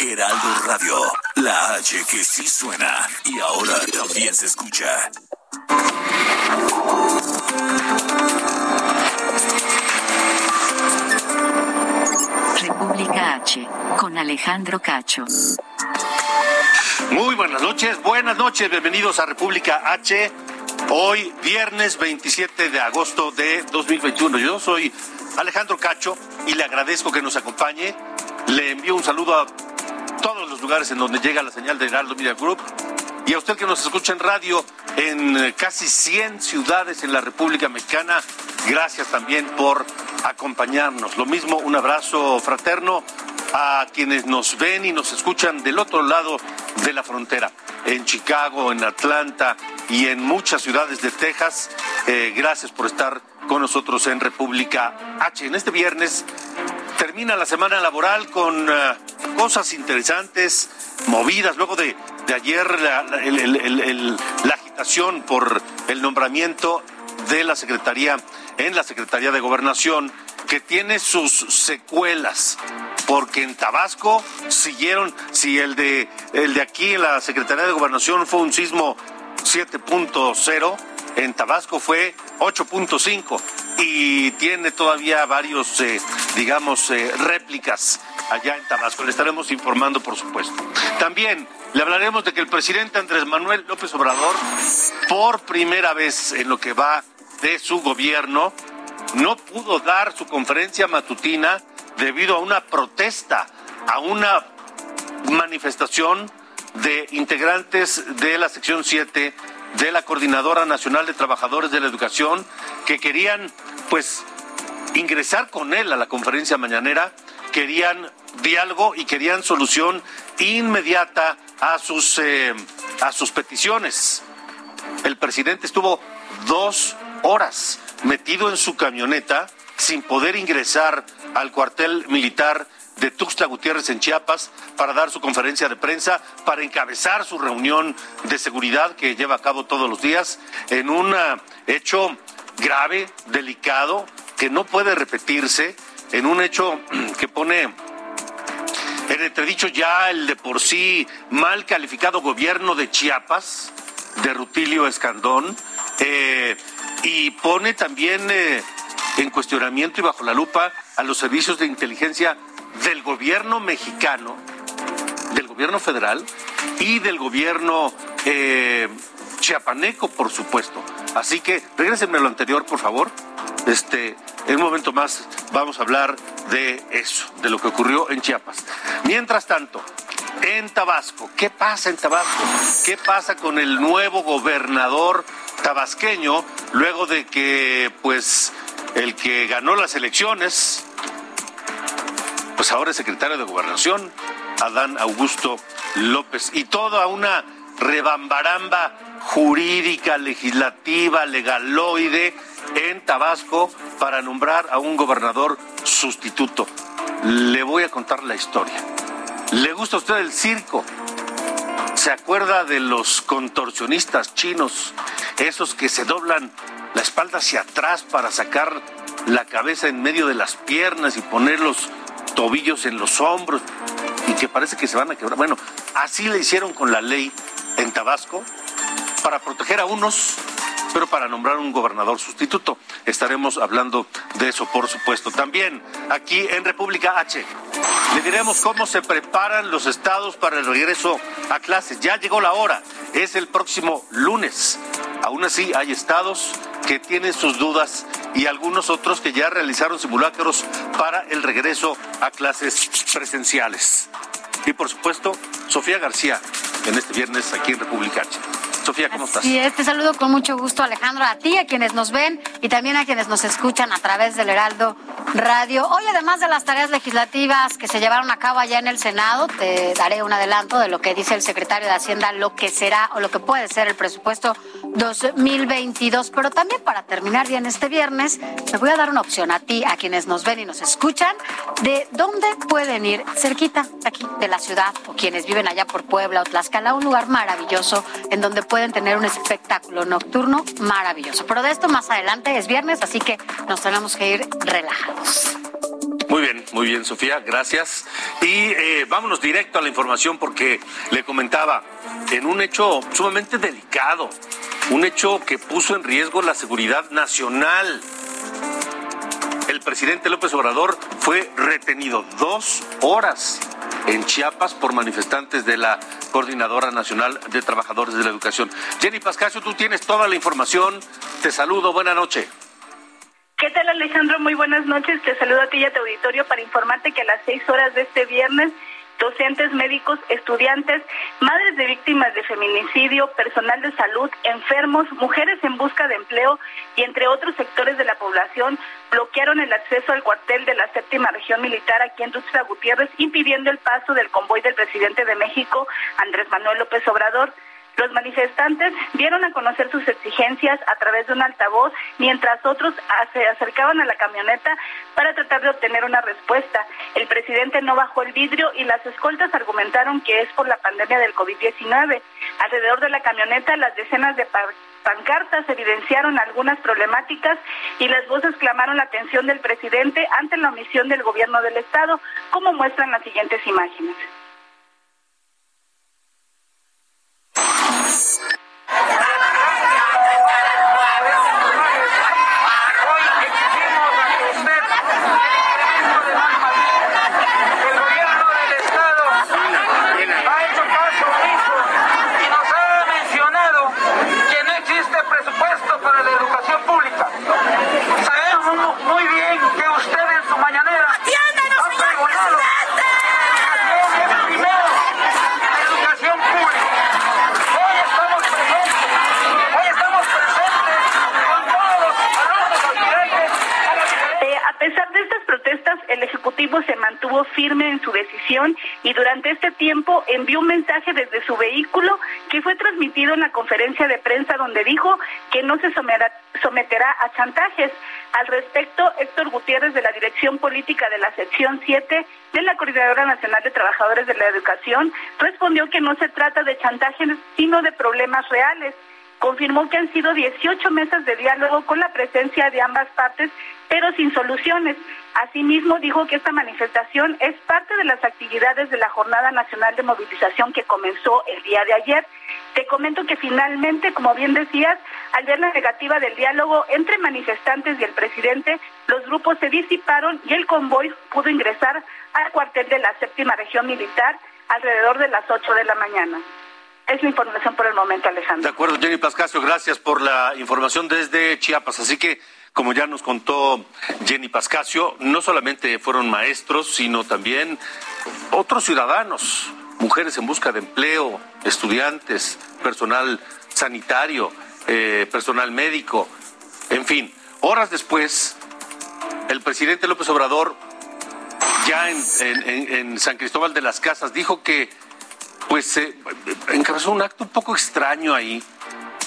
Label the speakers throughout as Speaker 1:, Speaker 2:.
Speaker 1: Heraldo Radio, la H que sí suena y ahora también se escucha.
Speaker 2: República H, con Alejandro Cacho.
Speaker 3: Muy buenas noches, buenas noches, bienvenidos a República H. Hoy, viernes 27 de agosto de 2021. Yo soy Alejandro Cacho y le agradezco que nos acompañe. Le envío un saludo a lugares en donde llega la señal de Heraldo Media Group y a usted que nos escucha en radio en eh, casi 100 ciudades en la República Mexicana. Gracias también por acompañarnos. Lo mismo, un abrazo fraterno a quienes nos ven y nos escuchan del otro lado de la frontera, en Chicago, en Atlanta y en muchas ciudades de Texas. Eh, gracias por estar con nosotros en República H. En este viernes termina la semana laboral con eh, cosas interesantes, movidas, luego de, de ayer la, la agitación por el nombramiento de la Secretaría en la Secretaría de Gobernación que tiene sus secuelas porque en Tabasco siguieron, si el de el de aquí la Secretaría de Gobernación fue un sismo 7.0, en Tabasco fue 8.5 y tiene todavía varios, eh, digamos, eh, réplicas allá en Tabasco. Le estaremos informando, por supuesto. También le hablaremos de que el presidente Andrés Manuel López Obrador, por primera vez en lo que va de su gobierno, no pudo dar su conferencia matutina debido a una protesta, a una manifestación de integrantes de la sección 7 de la Coordinadora Nacional de Trabajadores de la Educación que querían pues ingresar con él a la conferencia mañanera, querían diálogo y querían solución inmediata a sus eh, a sus peticiones. El presidente estuvo dos horas metido en su camioneta sin poder ingresar al cuartel militar de Tuxtla Gutiérrez en Chiapas para dar su conferencia de prensa, para encabezar su reunión de seguridad que lleva a cabo todos los días en un ah, hecho grave, delicado, que no puede repetirse, en un hecho que pone en entredicho ya el de por sí mal calificado gobierno de Chiapas, de Rutilio Escandón, eh, y pone también eh, en cuestionamiento y bajo la lupa a los servicios de inteligencia del gobierno mexicano, del gobierno federal y del gobierno eh, chiapaneco, por supuesto. Así que regresenme a lo anterior, por favor. Este, en un momento más vamos a hablar de eso, de lo que ocurrió en Chiapas. Mientras tanto, en Tabasco, ¿qué pasa en Tabasco? ¿Qué pasa con el nuevo gobernador tabasqueño luego de que pues el que ganó las elecciones pues ahora es secretario de Gobernación, Adán Augusto López y toda una rebambaramba jurídica, legislativa, legaloide en Tabasco para nombrar a un gobernador sustituto. Le voy a contar la historia. ¿Le gusta a usted el circo? ¿Se acuerda de los contorsionistas chinos, esos que se doblan la espalda hacia atrás para sacar la cabeza en medio de las piernas y poner los tobillos en los hombros y que parece que se van a quebrar? Bueno, así le hicieron con la ley en Tabasco para proteger a unos pero para nombrar un gobernador sustituto. Estaremos hablando de eso, por supuesto. También aquí en República H le diremos cómo se preparan los estados para el regreso a clases. Ya llegó la hora, es el próximo lunes. Aún así, hay estados que tienen sus dudas y algunos otros que ya realizaron simulacros para el regreso a clases presenciales. Y por supuesto, Sofía García, en este viernes aquí en República H. Sofía, ¿cómo estás?
Speaker 4: Sí, te saludo con mucho gusto, Alejandro, a ti, a quienes nos ven y también a quienes nos escuchan a través del Heraldo Radio. Hoy, además de las tareas legislativas que se llevaron a cabo allá en el Senado, te daré un adelanto de lo que dice el secretario de Hacienda, lo que será o lo que puede ser el presupuesto 2022. Pero también para terminar bien este viernes, me voy a dar una opción a ti, a quienes nos ven y nos escuchan, de dónde pueden ir cerquita aquí de la ciudad o quienes viven allá por Puebla o Tlaxcala, un lugar maravilloso en donde pueden tener un espectáculo nocturno maravilloso. Pero de esto más adelante es viernes, así que nos tenemos que ir relajados.
Speaker 3: Muy bien, muy bien, Sofía, gracias. Y eh, vámonos directo a la información porque le comentaba, en un hecho sumamente delicado, un hecho que puso en riesgo la seguridad nacional. El presidente López Obrador fue retenido dos horas en Chiapas por manifestantes de la Coordinadora Nacional de Trabajadores de la Educación. Jenny Pascasio, tú tienes toda la información. Te saludo, buena noche.
Speaker 5: ¿Qué tal Alejandro? Muy buenas noches. Te saludo a ti y a tu auditorio para informarte que a las seis horas de este viernes docentes, médicos, estudiantes, madres de víctimas de feminicidio, personal de salud, enfermos, mujeres en busca de empleo y entre otros sectores de la población bloquearon el acceso al cuartel de la séptima región militar aquí en Tuxtla Gutiérrez, impidiendo el paso del convoy del presidente de México, Andrés Manuel López Obrador. Los manifestantes dieron a conocer sus exigencias a través de un altavoz, mientras otros se acercaban a la camioneta para tratar de obtener una respuesta. El presidente no bajó el vidrio y las escoltas argumentaron que es por la pandemia del COVID-19. Alrededor de la camioneta, las decenas de pancartas evidenciaron algunas problemáticas y las voces clamaron la atención del presidente ante la omisión del gobierno del Estado, como muestran las siguientes imágenes. Se mantuvo firme en su decisión y durante este tiempo envió un mensaje desde su vehículo que fue transmitido en la conferencia de prensa donde dijo que no se someterá a chantajes. Al respecto, Héctor Gutiérrez de la Dirección Política de la Sección 7 de la Coordinadora Nacional de Trabajadores de la Educación respondió que no se trata de chantajes, sino de problemas reales confirmó que han sido 18 mesas de diálogo con la presencia de ambas partes, pero sin soluciones. Asimismo, dijo que esta manifestación es parte de las actividades de la Jornada Nacional de Movilización que comenzó el día de ayer. Te comento que finalmente, como bien decías, al ver la negativa del diálogo entre manifestantes y el presidente, los grupos se disiparon y el convoy pudo ingresar al cuartel de la séptima región militar alrededor de las 8 de la mañana. Es la información por el momento, Alejandro.
Speaker 3: De acuerdo, Jenny Pascasio, gracias por la información desde Chiapas. Así que, como ya nos contó Jenny Pascasio, no solamente fueron maestros, sino también otros ciudadanos, mujeres en busca de empleo, estudiantes, personal sanitario, eh, personal médico, en fin. Horas después, el presidente López Obrador, ya en San Cristóbal de las Casas, dijo que pues eh, encabezó un acto un poco extraño ahí,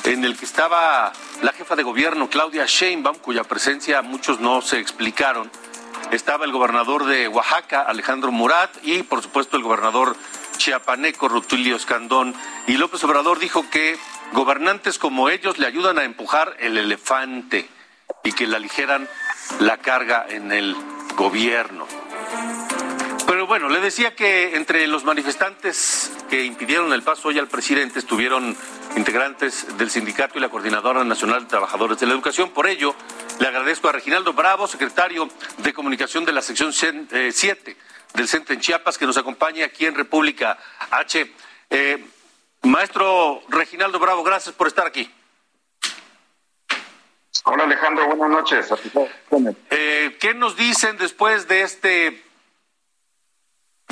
Speaker 3: en el que estaba la jefa de gobierno, Claudia Sheinbaum, cuya presencia muchos no se explicaron. Estaba el gobernador de Oaxaca, Alejandro Murat, y por supuesto el gobernador chiapaneco, Rutilio Escandón. Y López Obrador dijo que gobernantes como ellos le ayudan a empujar el elefante y que le aligeran la carga en el gobierno. Pero bueno, le decía que entre los manifestantes que impidieron el paso hoy al presidente estuvieron integrantes del sindicato y la Coordinadora Nacional de Trabajadores de la Educación. Por ello, le agradezco a Reginaldo Bravo, secretario de Comunicación de la sección 7 eh, del Centro en Chiapas, que nos acompaña aquí en República H. Eh, maestro Reginaldo Bravo, gracias por estar aquí.
Speaker 6: Hola Alejandro, buenas noches.
Speaker 3: Eh, ¿Qué nos dicen después de este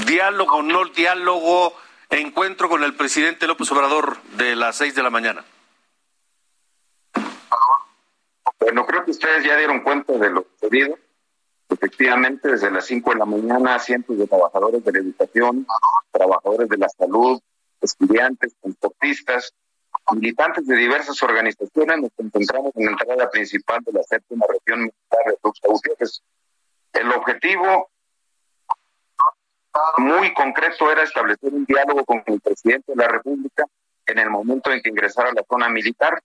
Speaker 3: diálogo, no diálogo, encuentro con el presidente López Obrador de las seis de la mañana?
Speaker 6: Bueno, creo que ustedes ya dieron cuenta de lo sucedido. Efectivamente, desde las 5 de la mañana, cientos de trabajadores de la educación, trabajadores de la salud, estudiantes, transportistas, militantes de diversas organizaciones nos concentramos en la entrada principal de la séptima región militar de Tuxtla. El objetivo muy concreto era establecer un diálogo con el presidente de la República en el momento en que ingresara a la zona militar.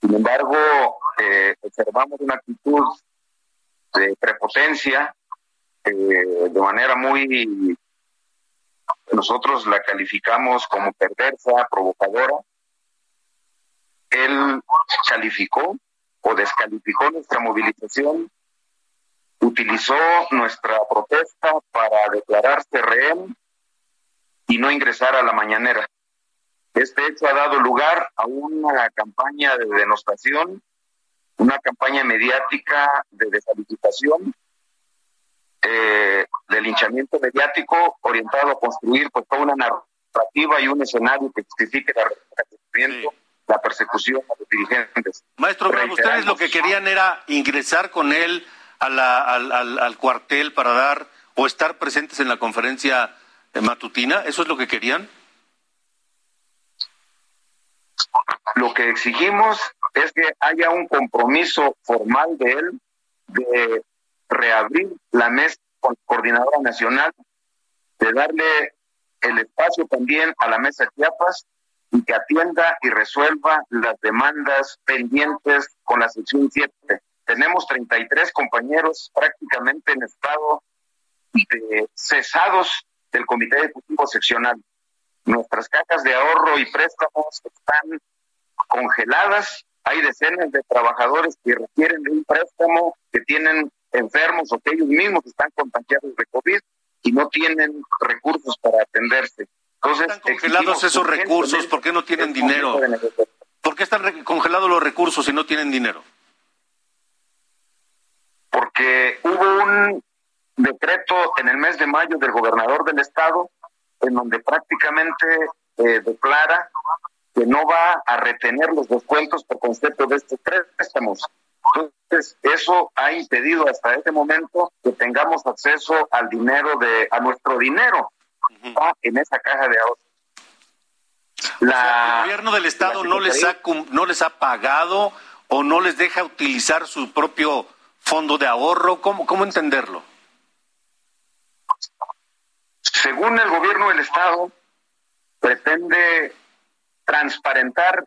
Speaker 6: Sin embargo, eh, observamos una actitud de prepotencia eh, de manera muy nosotros la calificamos como perversa, provocadora. Él calificó o descalificó nuestra movilización, utilizó nuestra protesta para declararse rehén y no ingresar a la mañanera. Este hecho ha dado lugar a una campaña de denostación, una campaña mediática de descalificación eh, de linchamiento mediático orientado a construir pues, toda una narrativa y un escenario que justifique la, persecución a los dirigentes.
Speaker 3: Maestro, ustedes lo que querían era ingresar con él al, al, cuartel para dar o estar presentes en la conferencia matutina, ¿eso es lo que querían?
Speaker 6: Lo que exigimos es que haya un compromiso formal de él de reabrir la mesa coordinadora nacional, de darle el espacio también a la mesa Chiapas y que atienda y resuelva las demandas pendientes con la sección 7. Tenemos 33 compañeros prácticamente en estado de cesados del Comité Ejecutivo Seccional. Nuestras cajas de ahorro y préstamos están congeladas. Hay decenas de trabajadores que requieren de un préstamo, que tienen enfermos o que ellos mismos están contagiados de COVID y no tienen recursos para atenderse.
Speaker 3: Entonces, ¿Están congelados esos recursos? ¿Por qué no tienen dinero? ¿Por qué están congelados los recursos y no tienen dinero?
Speaker 6: Porque hubo un decreto en el mes de mayo del gobernador del estado en donde prácticamente eh, declara que no va a retener los descuentos por concepto de estos préstamos. Entonces, eso ha impedido hasta este momento que tengamos acceso al dinero de, a nuestro dinero en esa caja de ahorro.
Speaker 3: La, ¿El gobierno del estado no les ha no les ha pagado o no les deja utilizar su propio fondo de ahorro? ¿Cómo, cómo entenderlo?
Speaker 6: Según el gobierno del estado, pretende transparentar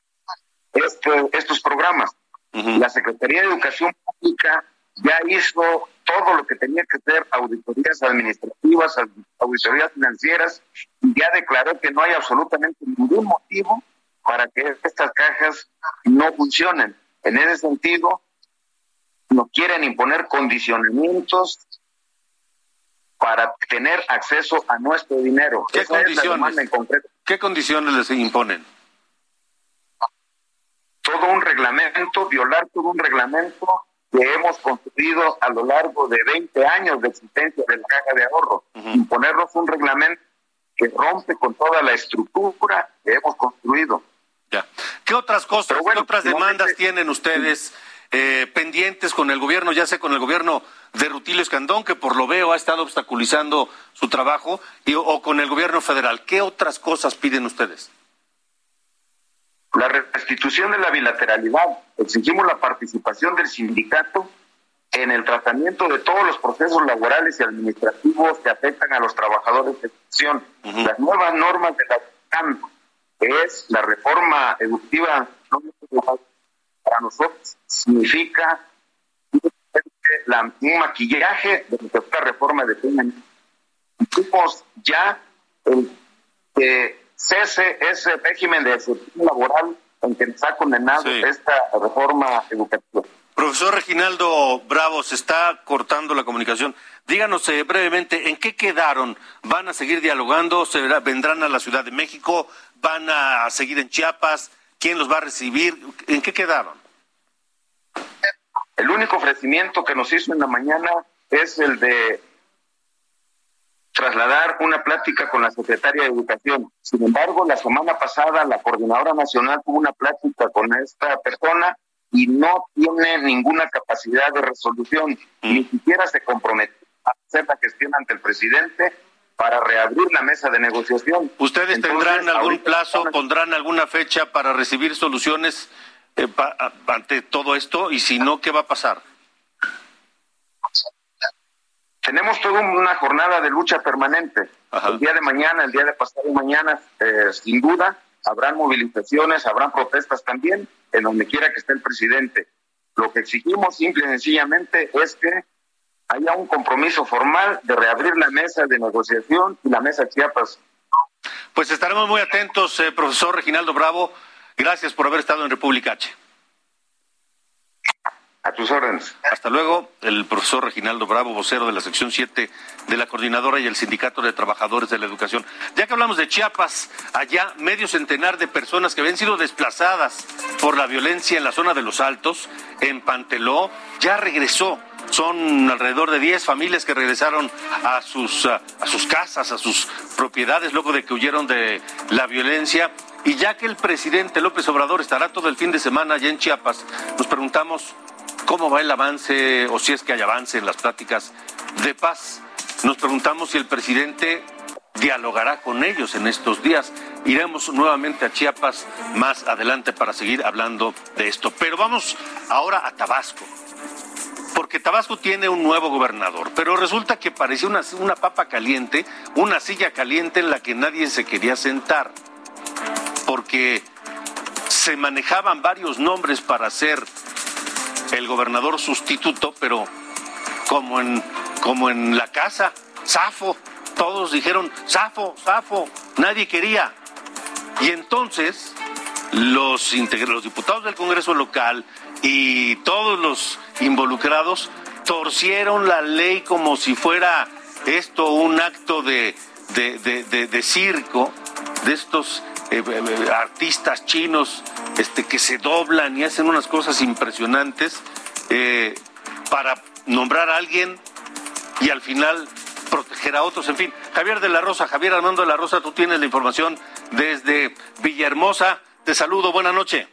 Speaker 6: este, estos programas. La Secretaría de Educación Pública ya hizo todo lo que tenía que hacer, auditorías administrativas, auditorías financieras, y ya declaró que no hay absolutamente ningún motivo para que estas cajas no funcionen. En ese sentido, no quieren imponer condicionamientos para tener acceso a nuestro dinero.
Speaker 3: ¿Qué condiciones? ¿Qué condiciones les imponen?
Speaker 6: todo un reglamento, violar todo un reglamento que hemos construido a lo largo de 20 años de existencia de la caja de ahorro. Imponernos un reglamento que rompe con toda la estructura que hemos construido.
Speaker 3: Ya. ¿Qué otras cosas, qué otras demandas tienen ustedes eh, pendientes con el gobierno, ya sea con el gobierno de Rutilio Escandón, que por lo veo ha estado obstaculizando su trabajo, y, o con el gobierno federal? ¿Qué otras cosas piden ustedes?
Speaker 6: La restitución de la bilateralidad. Exigimos la participación del sindicato en el tratamiento de todos los procesos laborales y administrativos que afectan a los trabajadores de educación. Las nuevas normas de la CAM, que es la reforma educativa, para nosotros significa un maquillaje de nuestra reforma de Hicimos ya el que cese ese régimen de excepción laboral en que se ha condenado esta reforma educativa.
Speaker 3: Profesor Reginaldo Bravo, se está cortando la comunicación. Díganos eh, brevemente, ¿en qué quedaron? ¿Van a seguir dialogando? ¿Se ¿Vendrán a la Ciudad de México? ¿Van a seguir en Chiapas? ¿Quién los va a recibir? ¿En qué quedaron?
Speaker 6: El único ofrecimiento que nos hizo en la mañana es el de trasladar una plática con la secretaria de Educación. Sin embargo, la semana pasada la coordinadora nacional tuvo una plática con esta persona y no tiene ninguna capacidad de resolución, mm. ni siquiera se comprometió a hacer la gestión ante el presidente para reabrir la mesa de negociación.
Speaker 3: ¿Ustedes tendrán algún plazo, pondrán alguna fecha para recibir soluciones eh, ante todo esto? Y si no, ¿qué va a pasar?
Speaker 6: Tenemos toda una jornada de lucha permanente. El día de mañana, el día de pasado mañana, eh, sin duda, habrán movilizaciones, habrán protestas también, en donde quiera que esté el presidente. Lo que exigimos simple y sencillamente es que haya un compromiso formal de reabrir la mesa de negociación y la mesa Chiapas.
Speaker 3: Pues estaremos muy atentos, eh, profesor Reginaldo Bravo. Gracias por haber estado en República H.
Speaker 6: A tus órdenes.
Speaker 3: Hasta luego, el profesor Reginaldo Bravo, vocero de la sección 7 de la Coordinadora y el Sindicato de Trabajadores de la Educación. Ya que hablamos de Chiapas, allá medio centenar de personas que habían sido desplazadas por la violencia en la zona de los Altos, en Panteló, ya regresó. Son alrededor de 10 familias que regresaron a sus, a sus casas, a sus propiedades, luego de que huyeron de la violencia. Y ya que el presidente López Obrador estará todo el fin de semana allá en Chiapas, nos preguntamos cómo va el avance o si es que hay avance en las pláticas de paz. Nos preguntamos si el presidente dialogará con ellos en estos días. Iremos nuevamente a Chiapas más adelante para seguir hablando de esto. Pero vamos ahora a Tabasco. Porque Tabasco tiene un nuevo gobernador, pero resulta que parecía una, una papa caliente, una silla caliente en la que nadie se quería sentar. Porque se manejaban varios nombres para ser el gobernador sustituto, pero como en, como en la casa, Safo, todos dijeron, Safo, Safo, nadie quería. Y entonces los, los diputados del Congreso local y todos los involucrados torcieron la ley como si fuera esto un acto de, de, circo, de estos eh, eh, artistas chinos este, que se doblan y hacen unas cosas impresionantes eh, para nombrar a alguien y al final proteger a otros. En fin, Javier de la Rosa, Javier Armando de la Rosa, tú tienes la información desde Villahermosa. Te saludo, buena noche.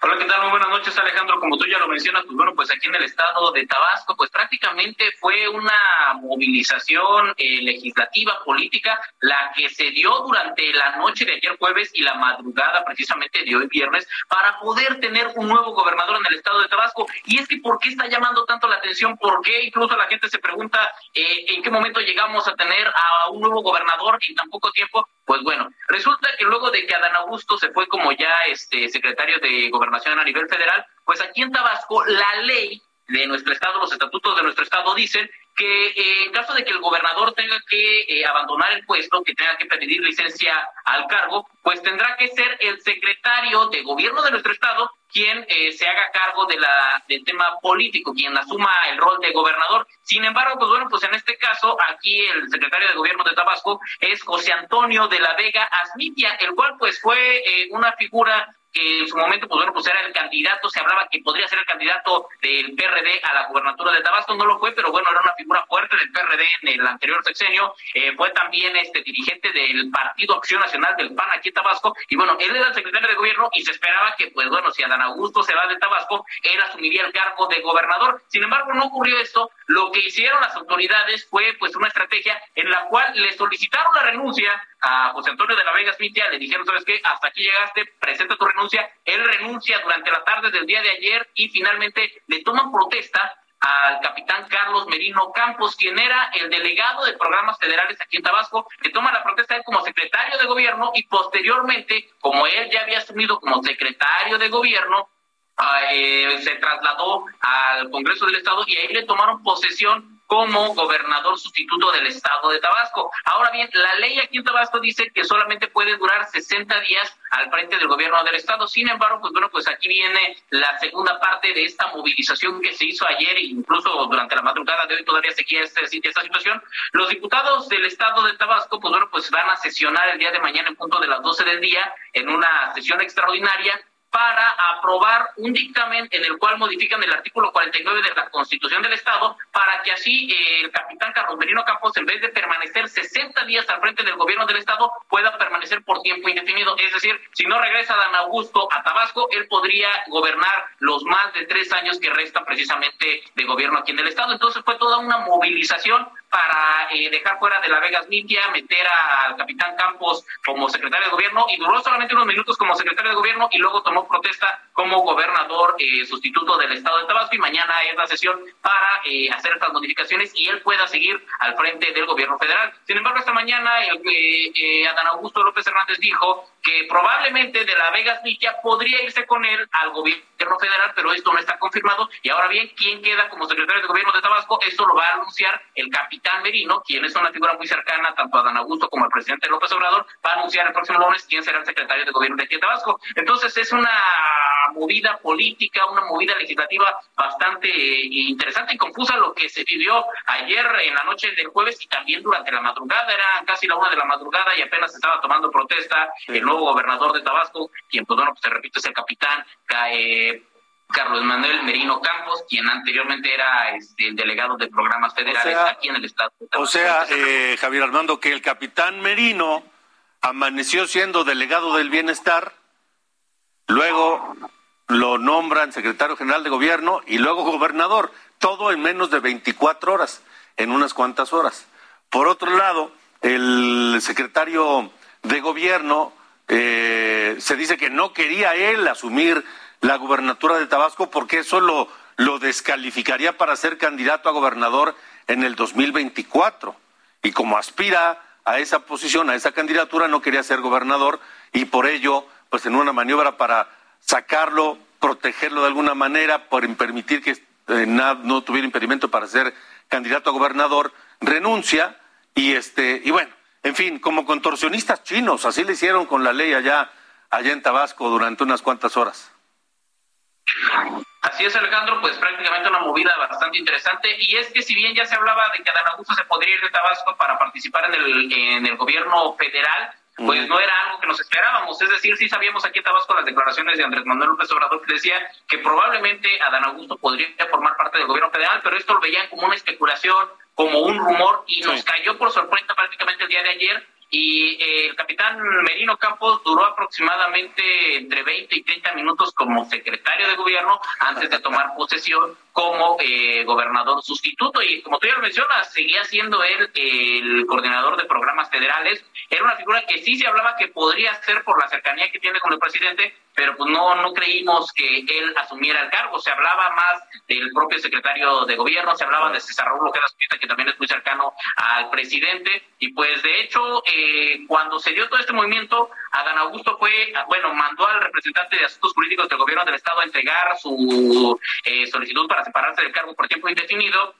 Speaker 7: Hola, ¿qué tal? Muy buenas noches, Alejandro. Como tú ya lo mencionas, pues bueno, pues aquí en el estado de Tabasco, pues prácticamente fue una movilización eh, legislativa, política, la que se dio durante la noche de ayer jueves y la madrugada precisamente de hoy viernes para poder tener un nuevo gobernador en el estado de Tabasco. Y es que, ¿por qué está llamando tanto la atención? ¿Por qué incluso la gente se pregunta eh, en qué momento llegamos a tener a un nuevo gobernador en tan poco tiempo? Pues bueno, resulta que luego de que Adán Augusto se fue como ya este secretario de gobernación a nivel federal, pues aquí en Tabasco la ley de nuestro estado, los estatutos de nuestro estado dicen que eh, en caso de que el gobernador tenga que eh, abandonar el puesto, que tenga que pedir licencia al cargo, pues tendrá que ser el secretario de gobierno de nuestro estado quien eh, se haga cargo de la, del tema político, quien asuma el rol de gobernador. Sin embargo, pues bueno, pues en este caso, aquí el secretario de gobierno de Tabasco es José Antonio de la Vega Asmitia, el cual pues fue una figura que en su momento, pues bueno, pues era el candidato, se hablaba que podría ser el candidato del PRD a la gubernatura de Tabasco, no lo fue, pero bueno, era una figura fuerte del PRD en el anterior sexenio, eh, fue también este dirigente del Partido Acción Nacional del PAN aquí en Tabasco, y bueno, él era el secretario de gobierno y se esperaba que, pues bueno, si Adán Augusto se va de Tabasco, él asumiría el cargo de gobernador. Sin embargo, no ocurrió esto, lo que hicieron las autoridades fue pues una estrategia en la cual le solicitaron la renuncia a José Antonio de la Vega Smitia, le dijeron, ¿sabes qué? Hasta aquí llegaste, presenta tu renuncia. Él renuncia durante la tarde del día de ayer y finalmente le toman protesta al capitán Carlos Merino Campos, quien era el delegado de programas federales aquí en Tabasco, le toma la protesta él como secretario de gobierno y posteriormente, como él ya había asumido como secretario de gobierno, eh, se trasladó al Congreso del Estado y ahí le tomaron posesión como gobernador sustituto del estado de Tabasco. Ahora bien, la ley aquí en Tabasco dice que solamente puede durar 60 días al frente del gobierno del estado. Sin embargo, pues bueno, pues aquí viene la segunda parte de esta movilización que se hizo ayer e incluso durante la madrugada de hoy todavía seguía esta, esta situación. Los diputados del estado de Tabasco, pues bueno, pues van a sesionar el día de mañana en punto de las 12 del día en una sesión extraordinaria para aprobar un dictamen en el cual modifican el artículo 49 de la Constitución del Estado para que así eh, el capitán Carlos Merino Campos, en vez de permanecer 60 días al frente del gobierno del Estado, pueda permanecer por tiempo indefinido. Es decir, si no regresa Dan Augusto a Tabasco, él podría gobernar los más de tres años que restan precisamente de gobierno aquí en el Estado. Entonces fue toda una movilización para eh, dejar fuera de la Vegas Mitia, meter al capitán Campos como secretario de gobierno y duró solamente unos minutos como secretario de gobierno y luego tomó protesta como gobernador eh, sustituto del estado de Tabasco y mañana es la sesión para eh, hacer estas modificaciones y él pueda seguir al frente del gobierno federal. Sin embargo, esta mañana el, Adán Augusto López Hernández dijo que probablemente de la Vegas Mitia podría irse con él al gobierno federal, pero esto no está confirmado. Y ahora bien, ¿quién queda como secretario de gobierno de Tabasco? Esto lo va a anunciar el capitán Merino, quien es una figura muy cercana tanto a Dan Augusto como al presidente López Obrador, va a anunciar el próximo lunes quién será el secretario de gobierno de aquí Tabasco. Entonces es una movida política, una movida legislativa bastante eh, interesante y confusa lo que se vivió ayer en la noche del jueves y también durante la madrugada, era casi la una de la madrugada y apenas estaba tomando protesta el nuevo gobernador de Tabasco, quien pues bueno, pues te repito es el capitán eh, Carlos Manuel Merino Campos, quien anteriormente era este, el delegado de programas federales aquí en el estado.
Speaker 3: O sea, eh, Javier Armando, que el capitán Merino amaneció siendo delegado del bienestar, luego lo nombran secretario general de gobierno y luego gobernador, todo en menos de 24 horas, en unas cuantas horas. Por otro lado, el secretario de gobierno eh, se dice que no quería él asumir la gubernatura de Tabasco porque eso lo, lo descalificaría para ser candidato a gobernador en el 2024. Y como aspira a esa posición, a esa candidatura, no quería ser gobernador y por ello, pues en una maniobra para sacarlo, protegerlo de alguna manera, por permitir que eh, no tuviera impedimento para ser candidato a gobernador, renuncia y este y bueno, en fin, como contorsionistas chinos, así le hicieron con la ley allá allá en Tabasco durante unas cuantas horas.
Speaker 7: Así es, Alejandro, pues prácticamente una movida bastante interesante. Y es que si bien ya se hablaba de que Adán Augusto se podría ir de Tabasco para participar en el, en el gobierno federal, pues no era algo que nos esperábamos. Es decir, sí sabíamos aquí en Tabasco las declaraciones de Andrés Manuel López Obrador que decía que probablemente Adán Augusto podría formar parte del gobierno federal, pero esto lo veían como una especulación, como un rumor, y nos cayó por sorpresa prácticamente el día de ayer. Y eh, el capitán Merino Campos duró aproximadamente entre 20 y 30 minutos como secretario de gobierno antes de tomar posesión como eh, gobernador sustituto y como tú ya lo mencionas, seguía siendo él el coordinador de programas federales. Era una figura que sí se hablaba que podría ser por la cercanía que tiene con el presidente, pero pues no, no creímos que él asumiera el cargo. Se hablaba más del propio secretario de gobierno, se hablaba de César Raúl Ojeda que también es muy cercano al presidente, y pues de hecho, eh, cuando se dio todo este movimiento, Adán Augusto fue, bueno, mandó al representante de asuntos políticos del gobierno del estado a entregar su eh, solicitud para separarse del cargo por tiempo indefinido.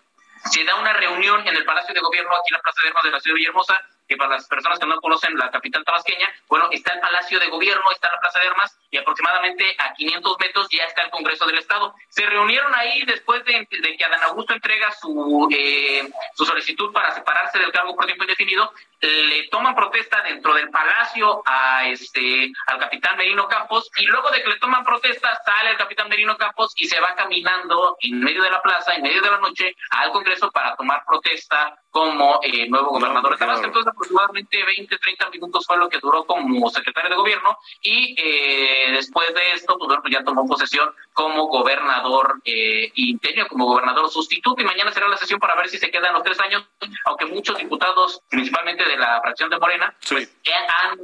Speaker 7: Se da una reunión en el Palacio de Gobierno aquí en la Plaza de Armas de la Ciudad de Villahermosa, que para las personas que no conocen la capital tabasqueña, bueno, está el Palacio de Gobierno, está la Plaza de Armas y aproximadamente a 500 metros ya está el Congreso del Estado. Se reunieron ahí después de, que Adán Augusto entrega su, eh, su solicitud para separarse del cargo por tiempo indefinido, le toman protesta dentro del Palacio a este al capitán Merino Campos y luego de que le toman protesta sale el capitán Merino Campos y se va caminando en medio de la plaza, en medio de la noche al Congreso para tomar protesta como eh, nuevo gobernador de Tabasco. Entonces aproximadamente 20, 30 minutos fue lo que duró como secretario de gobierno y eh, después de esto, pues, pues, ya tomó posesión como gobernador eh, interno, como gobernador sustituto, y mañana será la sesión para ver si se quedan los tres años, aunque muchos diputados, principalmente de la fracción de Morena, pues, han,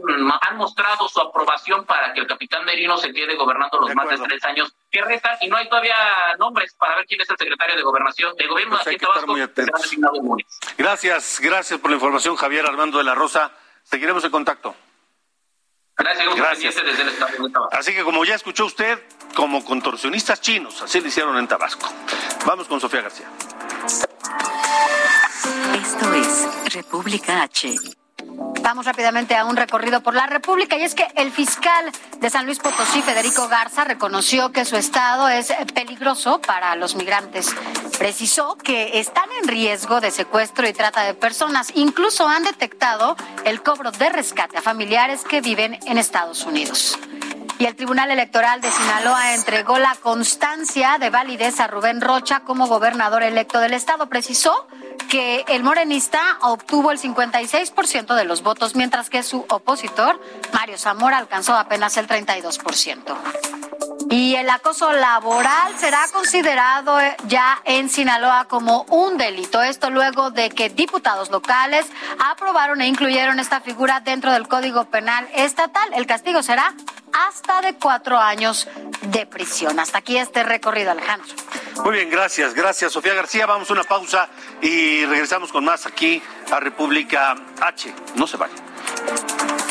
Speaker 7: han, mostrado su aprobación para que el capitán Merino se quede gobernando los más de tres años que restan, y no hay todavía nombres para ver quién es el secretario de gobernación de gobierno
Speaker 3: pues de Gracias, gracias por la información, Javier Armando de la Rosa. Seguiremos en contacto.
Speaker 7: Gracias, Desde el estado
Speaker 3: Así que como ya escuchó usted, como contorsionistas chinos, así lo hicieron en Tabasco. Vamos con Sofía García.
Speaker 2: Esto es República H.
Speaker 4: Vamos rápidamente a un recorrido por la República y es que el fiscal de San Luis Potosí, Federico Garza, reconoció que su estado es peligroso para los migrantes. Precisó que están en riesgo de secuestro y trata de personas. Incluso han detectado el cobro de rescate a familiares que viven en Estados Unidos. Y el Tribunal Electoral de Sinaloa entregó la constancia de validez a Rubén Rocha como gobernador electo del estado. Precisó que el morenista obtuvo el 56% de los votos, mientras que su opositor, Mario Zamora, alcanzó apenas el 32%. Y el acoso laboral será considerado eh, ya en Sinaloa como un delito. Esto luego de que diputados locales aprobaron e incluyeron esta figura dentro del Código Penal Estatal. El castigo será hasta de cuatro años de prisión. Hasta aquí este recorrido, Alejandro.
Speaker 3: Muy bien, gracias, gracias Sofía García. Vamos a una pausa y regresamos con más aquí a República H. No se vayan.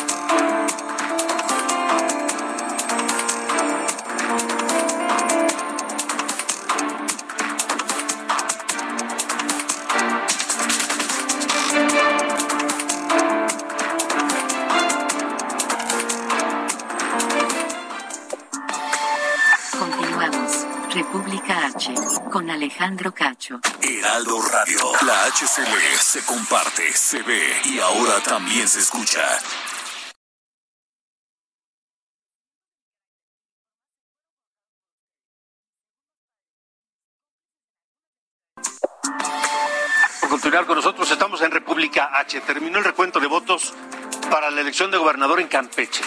Speaker 2: Con Alejandro Cacho.
Speaker 1: Heraldo Radio, la HCL se comparte, se ve y ahora también se escucha.
Speaker 3: Por continuar con nosotros, estamos en República H. Terminó el recuento de votos para la elección de gobernador en Campeche.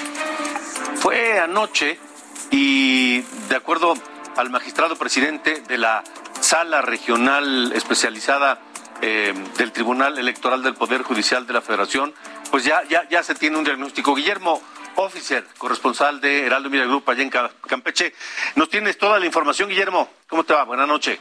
Speaker 3: Fue anoche y de acuerdo al magistrado presidente de la sala regional especializada eh, del Tribunal Electoral del Poder Judicial de la Federación, pues ya, ya, ya se tiene un diagnóstico. Guillermo Officer, corresponsal de Heraldo Media Group allá en Campeche, nos tienes toda la información, Guillermo. ¿Cómo te va? Buenas noches.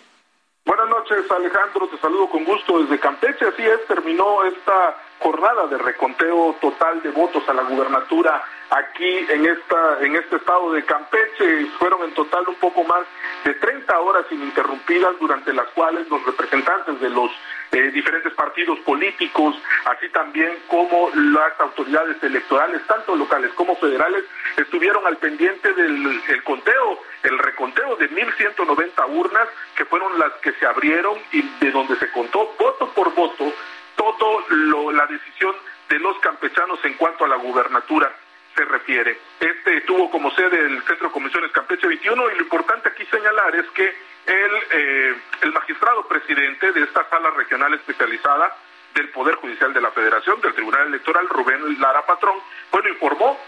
Speaker 8: Buenas noches, Alejandro. Te saludo con gusto desde Campeche. Así es, terminó esta jornada de reconteo total de votos a la gubernatura aquí en esta en este estado de Campeche. Fueron en total un poco más de 30 horas ininterrumpidas durante las cuales los representantes de los eh, diferentes partidos políticos, así también como las autoridades electorales, tanto locales como federales, estuvieron al pendiente del el conteo, el reconteo de 1.190 urnas que fueron las que se abrieron y de donde se contó voto por voto todo lo, la decisión de los campechanos en cuanto a la gubernatura se refiere. Este tuvo como sede el Centro de Comisiones Campeche 21 y lo importante aquí señalar es que el, eh, el magistrado presidente de esta sala regional especializada del Poder Judicial de la Federación, del Tribunal Electoral, Rubén Lara Patrón, bueno, informó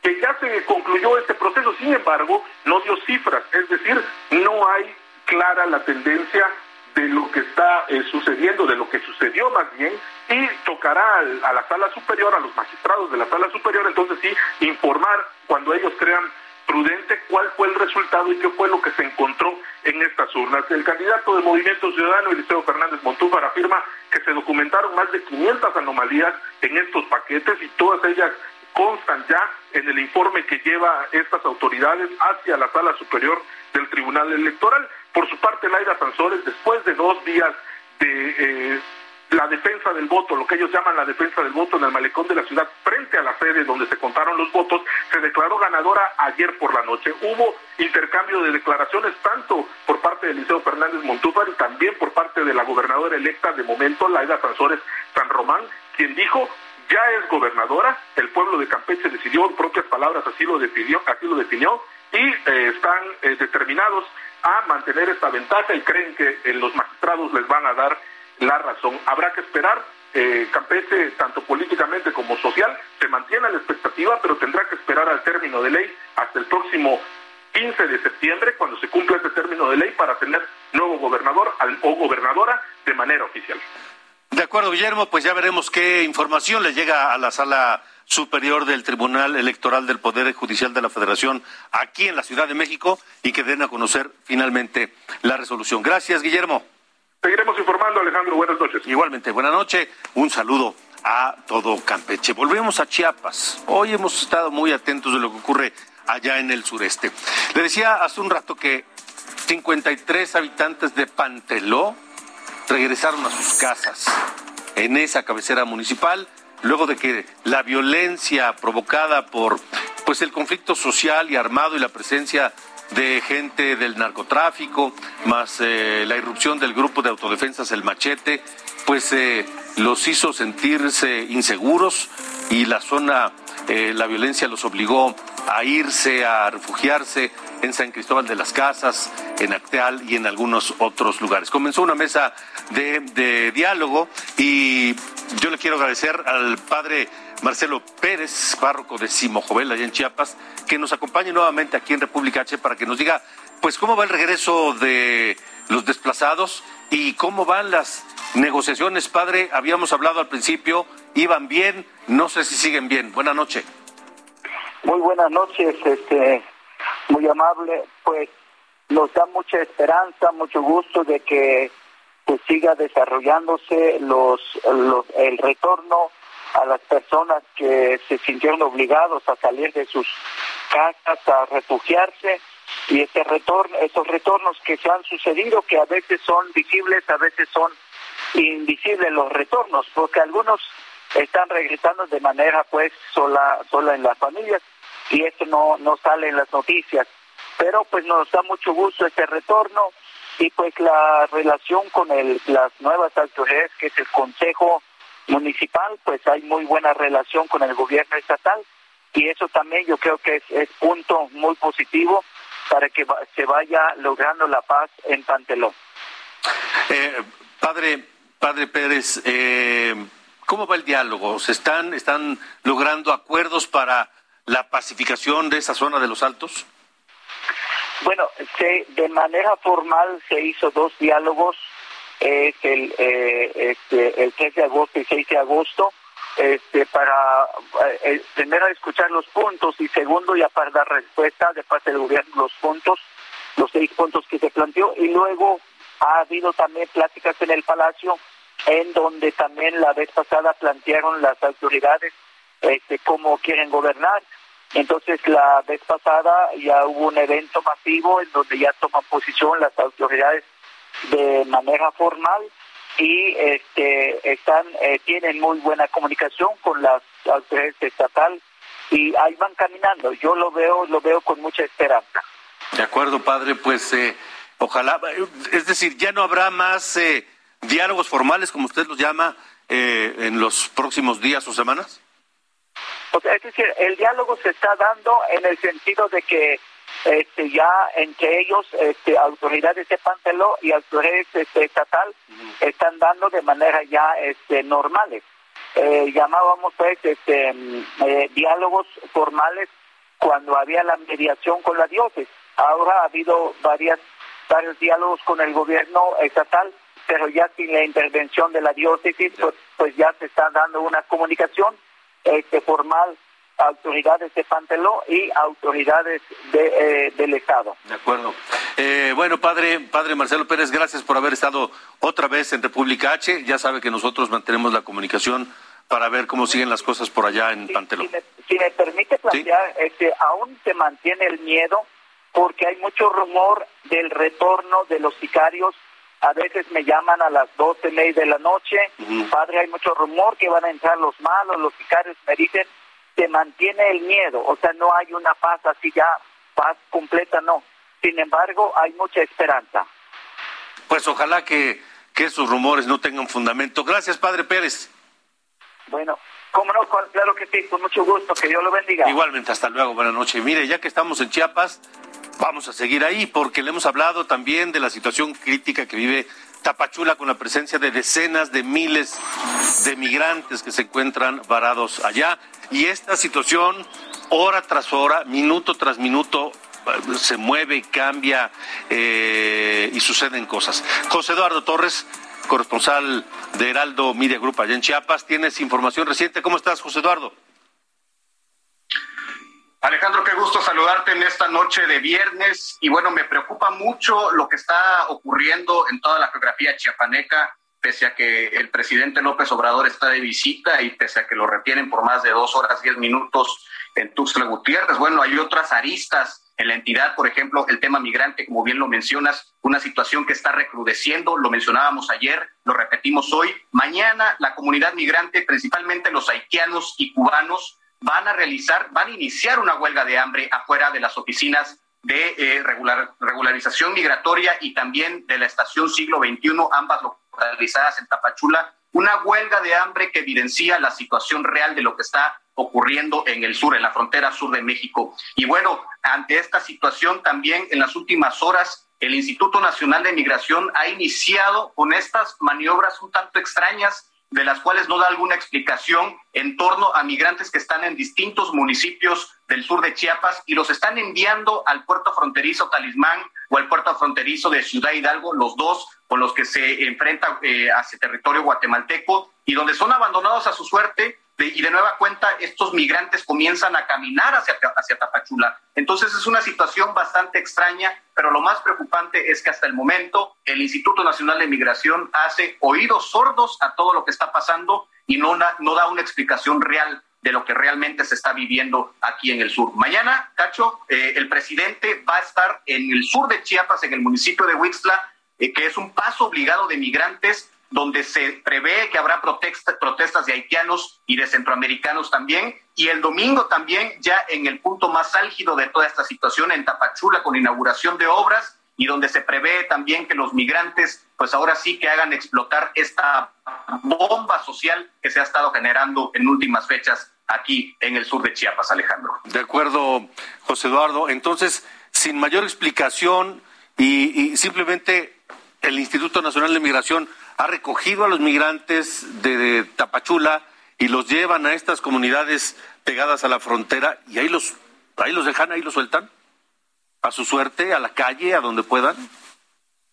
Speaker 8: que ya se concluyó este proceso, sin embargo, no dio cifras, es decir, no hay clara la tendencia de lo que está eh, sucediendo, de lo que sucedió más bien, y tocará a la sala superior, a los magistrados de la sala superior, entonces sí, informar cuando ellos crean prudente cuál fue el resultado y qué fue lo que se encontró en estas urnas. El candidato del Movimiento Ciudadano, Eliseo Fernández Montúfar, afirma que se documentaron más de 500 anomalías en estos paquetes y todas ellas constan ya en el informe que lleva estas autoridades hacia la sala superior del Tribunal Electoral. Por su parte, Laida Sansores, después de dos días de eh, la defensa del voto, lo que ellos llaman la defensa del voto en el malecón de la ciudad, frente a la sede donde se contaron los votos, se declaró ganadora ayer por la noche. Hubo intercambio de declaraciones tanto por parte de Liceo Fernández Montúfar y también por parte de la gobernadora electa de momento, Laida Sansores San Román, quien dijo ya es gobernadora, el pueblo de Campeche decidió, en propias palabras así lo definió, así lo definió y eh, están eh, determinados a mantener esta ventaja y creen que eh, los magistrados les van a dar la razón. Habrá que esperar. Eh, Campeche, tanto políticamente como social, se mantiene la expectativa, pero tendrá que esperar al término de ley hasta el próximo 15 de septiembre, cuando se cumpla este término de ley, para tener nuevo gobernador o gobernadora de manera oficial.
Speaker 3: De acuerdo, Guillermo, pues ya veremos qué información le llega a la sala superior del Tribunal Electoral del Poder Judicial de la Federación aquí en la Ciudad de México y que den a conocer finalmente la resolución. Gracias, Guillermo.
Speaker 8: Seguiremos informando, Alejandro. Buenas noches.
Speaker 3: Igualmente, buenas noches. Un saludo a todo Campeche. Volvemos a Chiapas. Hoy hemos estado muy atentos de lo que ocurre allá en el sureste. Le decía hace un rato que 53 habitantes de Panteló regresaron a sus casas en esa cabecera municipal luego de que la violencia provocada por pues el conflicto social y armado y la presencia de gente del narcotráfico, más eh, la irrupción del grupo de autodefensas El Machete, pues eh, los hizo sentirse inseguros y la zona, eh, la violencia los obligó a irse a refugiarse en San Cristóbal de las Casas, en Acteal y en algunos otros lugares. Comenzó una mesa de, diálogo y yo le quiero agradecer al padre Marcelo Pérez, párroco de Simojovel, allá en Chiapas, que nos acompañe nuevamente aquí en República H para que nos diga, pues, cómo va el regreso de los desplazados y cómo van las negociaciones. Padre, habíamos hablado al principio, iban bien, no sé si siguen bien. Buenas noches.
Speaker 9: Muy buenas noches, este, muy amable. Pues nos da mucha esperanza, mucho gusto de que pues, siga desarrollándose los, los, el retorno a las personas que se sintieron obligados a salir de sus casas, a refugiarse y este retorno, estos retornos que se han sucedido, que a veces son visibles, a veces son invisibles los retornos, porque algunos están regresando de manera pues sola, sola en las familias y esto no, no sale en las noticias. Pero pues nos da mucho gusto este retorno y pues la relación con el, las nuevas autoridades, que es el Consejo Municipal, pues hay muy buena relación con el gobierno estatal y eso también yo creo que es, es punto muy positivo para que se vaya logrando la paz en Pantelón.
Speaker 3: Eh, padre, padre Pérez, eh, ¿cómo va el diálogo? ¿Se están, están logrando acuerdos para la pacificación de esa zona de los Altos?
Speaker 9: Bueno, se, de manera formal se hizo dos diálogos, el, eh, este, el 3 de agosto y 6 de agosto, este, para eh, eh, primero escuchar los puntos y segundo ya para dar respuesta de parte del gobierno los puntos, los seis puntos que se planteó y luego ha habido también pláticas en el Palacio en donde también la vez pasada plantearon las autoridades este, cómo quieren gobernar. Entonces la vez pasada ya hubo un evento masivo en donde ya toman posición las autoridades de manera formal y este están eh, tienen muy buena comunicación con las autoridades estatal y ahí van caminando. Yo lo veo lo veo con mucha esperanza.
Speaker 3: De acuerdo, padre, pues eh, ojalá, es decir, ya no habrá más eh, diálogos formales, como usted los llama, en los próximos días o semanas.
Speaker 9: Es decir, el diálogo se está dando en el sentido de que este, ya entre ellos este, autoridades de Panteló y autoridades este, estatal están dando de manera ya este, normales. Eh, llamábamos pues este, mm, eh, diálogos formales cuando había la mediación con la diócesis. Ahora ha habido varias, varios diálogos con el gobierno estatal, pero ya sin la intervención de la diócesis, pues, pues ya se está dando una comunicación este, formal autoridades de Panteló y autoridades de, eh, del Estado.
Speaker 3: De acuerdo. Eh, bueno, padre, padre Marcelo Pérez, gracias por haber estado otra vez en República H. Ya sabe que nosotros mantenemos la comunicación para ver cómo siguen las cosas por allá en Panteló.
Speaker 9: Si me, permite plantear, este, aún se mantiene el miedo porque hay mucho rumor del retorno de los sicarios a veces me llaman a las doce media de la noche, padre, hay mucho rumor que van a entrar los malos, los sicarios me dicen, se mantiene el miedo, o sea, no hay una paz así ya, paz completa, no. Sin embargo, hay mucha esperanza.
Speaker 3: Pues ojalá que, que esos rumores no tengan fundamento. Gracias, Padre Pérez.
Speaker 9: Bueno, cómo no, claro que sí, con mucho gusto, que Dios lo bendiga.
Speaker 3: Igualmente, hasta luego, buenas noches. Mire, ya que estamos en Chiapas, vamos a seguir ahí porque le hemos hablado también de la situación crítica que vive Tapachula con la presencia de decenas de miles de migrantes que se encuentran varados allá. Y esta situación, hora tras hora, minuto tras minuto, se mueve, cambia eh, y suceden cosas. José Eduardo Torres, corresponsal de Heraldo Media Group allá en Chiapas, tienes información reciente. ¿Cómo estás, José Eduardo?
Speaker 10: Alejandro, qué gusto saludarte en esta noche de viernes. Y bueno, me preocupa mucho lo que está ocurriendo en toda la geografía chiapaneca, pese a que el presidente López Obrador está de visita y pese a que lo retienen por más de dos horas, diez minutos en Tuxtla Gutiérrez. Bueno, hay otras aristas en la entidad, por ejemplo, el tema migrante, como bien lo mencionas, una situación que está recrudeciendo, lo mencionábamos ayer, lo repetimos hoy. Mañana la comunidad migrante, principalmente los haitianos y cubanos, van a realizar, van a iniciar una huelga de hambre afuera de las oficinas de eh, regularización migratoria y también de la estación siglo XXI, ambas localizadas en Tapachula, una huelga de hambre que evidencia la situación real de lo que está ocurriendo en el sur, en la frontera sur de México. Y bueno, ante esta situación también en las últimas horas el Instituto Nacional de Migración ha iniciado con estas maniobras un tanto extrañas de las cuales no da alguna explicación en torno a migrantes que están en distintos municipios del sur de Chiapas y los están enviando al puerto fronterizo Talismán o al puerto fronterizo de Ciudad Hidalgo, los dos con los que se enfrenta eh, hacia territorio guatemalteco y donde son abandonados a su suerte y de nueva cuenta estos migrantes comienzan a caminar hacia, hacia Tapachula. Entonces es una situación bastante extraña, pero lo más preocupante es que hasta el momento el Instituto Nacional de Migración hace oídos sordos a todo lo que está pasando y no, no da una explicación real de lo que realmente se está viviendo aquí en el sur. Mañana, Cacho, eh, el presidente va a estar en el sur de Chiapas, en el municipio de Huixla, eh, que es un paso obligado de migrantes donde se prevé que habrá protestas de haitianos y de centroamericanos también. Y el domingo también, ya en el punto más álgido de toda esta situación, en Tapachula, con inauguración de obras y donde se prevé también que los migrantes, pues ahora sí que hagan explotar esta bomba social que se ha estado generando en últimas fechas aquí en el sur de Chiapas, Alejandro.
Speaker 3: De acuerdo, José Eduardo. Entonces, sin mayor explicación y, y simplemente el Instituto Nacional de Migración ha recogido a los migrantes de, Tapachula y los llevan a estas comunidades pegadas a la frontera y ahí los, ahí los dejan, ahí los sueltan a su suerte, a la calle, a donde puedan.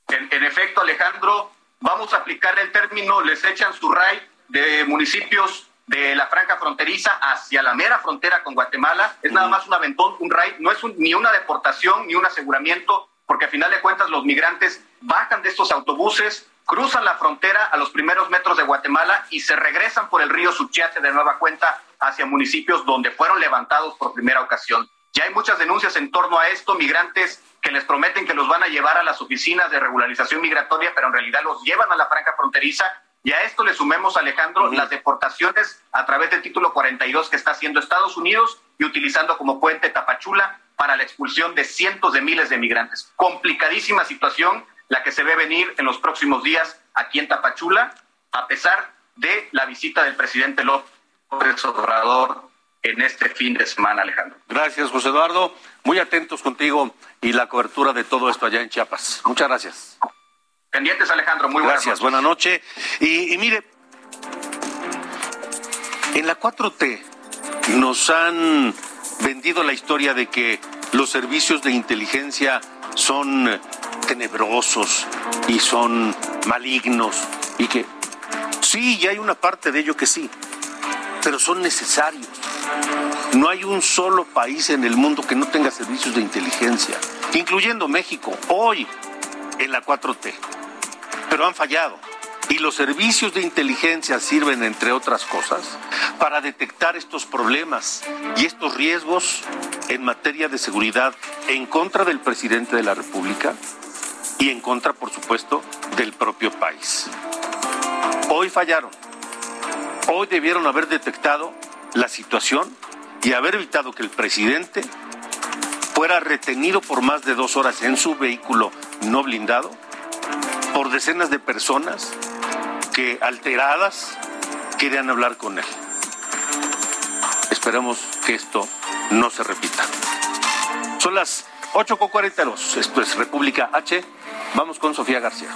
Speaker 10: En, efecto, Alejandro, vamos a aplicar el término, les echan su ray de municipios de la franja fronteriza hacia la mera frontera con Guatemala. Es nada más un aventón, un ray, no es ni una deportación ni un aseguramiento, porque a final de cuentas los migrantes bajan de estos autobuses, cruzan la frontera a los primeros metros de Guatemala y se regresan por el río Suchiate de nueva cuenta hacia municipios donde fueron levantados por primera ocasión. Ya hay muchas denuncias en torno a esto, migrantes que les prometen que los van a llevar a las oficinas de regularización migratoria, pero en realidad los llevan a la franja fronteriza. Y a esto le sumemos, Alejandro, las deportaciones a través del título 42 que está haciendo Estados Unidos y utilizando como puente Tapachula para la expulsión de cientos de miles de migrantes. Complicadísima situación la que se ve venir en los próximos días aquí en Tapachula, a pesar de la visita del presidente López Obrador en este fin de semana, Alejandro.
Speaker 3: Gracias, José Eduardo. Muy atentos contigo y la cobertura de todo esto allá en Chiapas. Muchas gracias.
Speaker 10: Pendientes, Alejandro. Muy buenas
Speaker 3: Gracias, buena noche. Y, y mire, en la 4T nos han vendido la historia de que los servicios de inteligencia son tenebrosos y son malignos y que sí, ya hay una parte de ello que sí, pero son necesarios. No hay un solo país en el mundo que no tenga servicios de inteligencia, incluyendo México, hoy en la 4T, pero han fallado. Y los servicios de inteligencia sirven, entre otras cosas, para detectar estos problemas y estos riesgos en materia de seguridad en contra del presidente de la República y en contra, por supuesto, del propio país. Hoy fallaron. Hoy debieron haber detectado la situación y haber evitado que el presidente fuera retenido por más de dos horas en su vehículo no blindado por decenas de personas que alteradas querían hablar con él. Esperamos que esto no se repita. Son las 8.42, esto es República H. Vamos con Sofía García.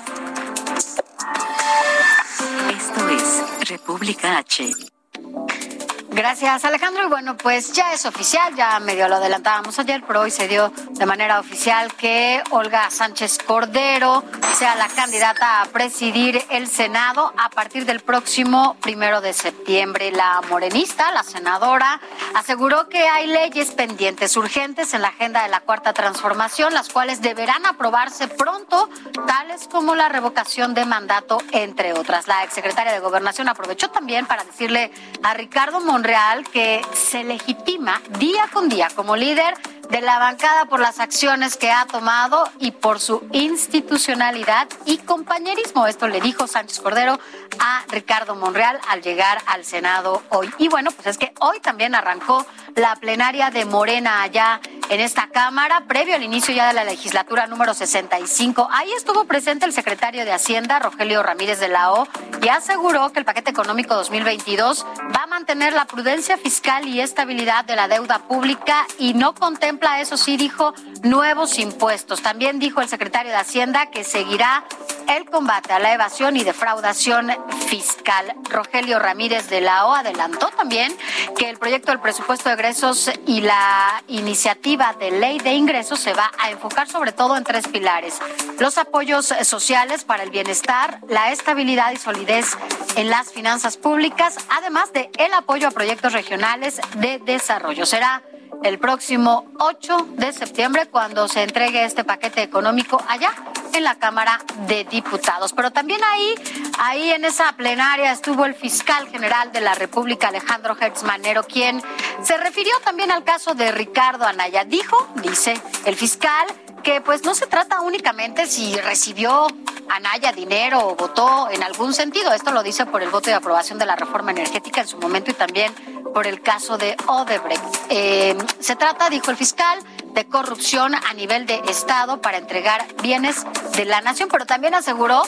Speaker 2: Esto es República H.
Speaker 4: Gracias, Alejandro. Y bueno, pues ya es oficial, ya medio lo adelantábamos ayer, pero hoy se dio de manera oficial que Olga Sánchez Cordero sea la candidata a presidir el Senado a partir del próximo primero de septiembre. La morenista, la senadora, aseguró que hay leyes pendientes urgentes en la agenda de la cuarta transformación, las cuales deberán aprobarse pronto, tales como la revocación de mandato, entre otras. La exsecretaria de Gobernación aprovechó también para decirle a Ricardo Monreal Real que se legitima día con día como líder de la bancada por las acciones que ha tomado y por su institucionalidad y compañerismo. Esto le dijo Sánchez Cordero a Ricardo Monreal al llegar al Senado hoy. Y bueno, pues es que hoy también arrancó la plenaria de Morena allá en esta Cámara, previo al inicio ya de la legislatura número 65. Ahí estuvo presente el secretario de Hacienda, Rogelio Ramírez de la O, y aseguró que el paquete económico 2022 va a mantener la prudencia fiscal y estabilidad de la deuda pública y no contempla, eso sí, dijo, nuevos impuestos. También dijo el secretario de Hacienda que seguirá el combate a la evasión y defraudación fiscal. Rogelio Ramírez de la O adelantó también que el proyecto del presupuesto de egresos y la iniciativa de ley de ingresos se va a enfocar sobre todo en tres pilares. Los apoyos sociales para el bienestar, la estabilidad y solidez en las finanzas públicas, además de el apoyo a proyectos regionales de desarrollo. Será el próximo 8 de septiembre cuando se entregue este paquete económico allá en la Cámara de Diputados. Pero también ahí, ahí en esa plenaria estuvo el fiscal general de la República, Alejandro Hertz Manero, quien se refirió también al caso de Ricardo Anaya. Dijo, dice el fiscal, que pues no se trata únicamente si recibió Anaya dinero o votó en algún sentido. Esto lo dice por el voto de aprobación de la reforma energética en su momento y también por el caso de Odebrecht. Eh, se trata, dijo el fiscal, de corrupción a nivel de Estado para entregar bienes de la nación, pero también aseguró,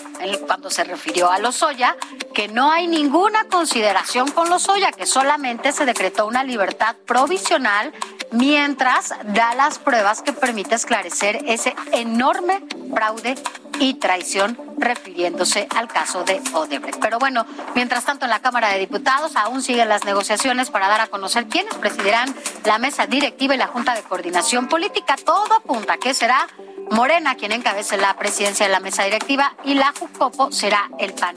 Speaker 4: cuando se refirió a Lozoya, que no hay ninguna consideración con Lozoya, que solamente se decretó una libertad provisional mientras da las pruebas que permite esclarecer ese enorme fraude y traición refiriéndose al caso de Odebrecht. Pero bueno, mientras tanto en la Cámara de Diputados aún siguen las negociaciones para dar a conocer quiénes presidirán la mesa directiva y la Junta de Coordinación Política. Todo apunta que será Morena quien encabece la presidencia de la mesa directiva y la Jucopo será el PAN.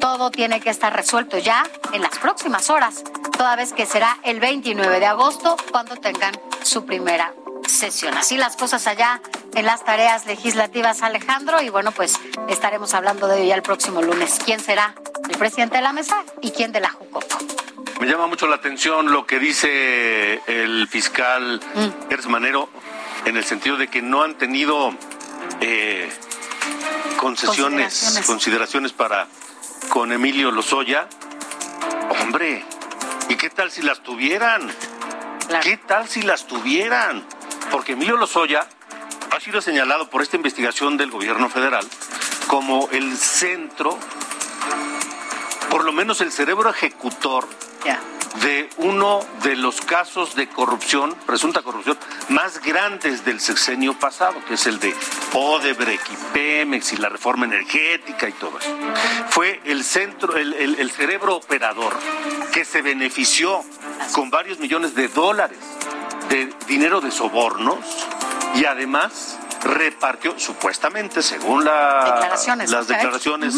Speaker 4: Todo tiene que estar resuelto ya en las próximas horas, toda vez que será el 29 de agosto cuando tengan su primera sesión. Así las cosas allá en las tareas legislativas, Alejandro, y bueno, pues estaremos hablando de ello ya el próximo lunes. ¿Quién será el presidente de la mesa y quién de la Jucopo?
Speaker 3: Me llama mucho la atención lo que dice el fiscal mm. Manero en el sentido de que no han tenido eh, concesiones, consideraciones para con Emilio Lozoya, hombre, ¿y qué tal si las tuvieran? ¿Qué tal si las tuvieran? Porque Emilio Lozoya ha sido señalado por esta investigación del gobierno federal como el centro, por lo menos el cerebro ejecutor de uno de los casos de corrupción, presunta corrupción, más grandes del sexenio pasado, que es el de Odebrecht y Pemex y la reforma energética y todo eso. Fue el centro, el, el cerebro operador que se benefició con varios millones de dólares de dinero de sobornos y además repartió, supuestamente, según las declaraciones